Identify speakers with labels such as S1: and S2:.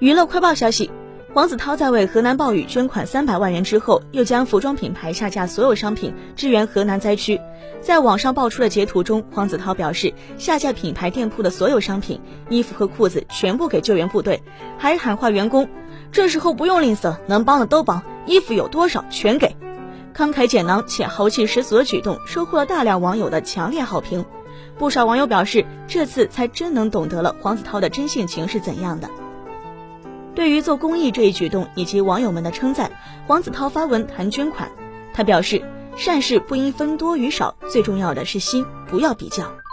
S1: 娱乐快报消息。黄子韬在为河南暴雨捐款三百万元之后，又将服装品牌下架所有商品，支援河南灾区。在网上爆出的截图中，黄子韬表示下架品牌店铺的所有商品，衣服和裤子全部给救援部队，还喊话员工：这时候不用吝啬，能帮的都帮，衣服有多少全给。慷慨解囊且豪气十足的举动，收获了大量网友的强烈好评。不少网友表示，这次才真能懂得了黄子韬的真性情是怎样的。对于做公益这一举动以及网友们的称赞，黄子韬发文谈捐款，他表示：善事不应分多与少，最重要的是心，不要比较。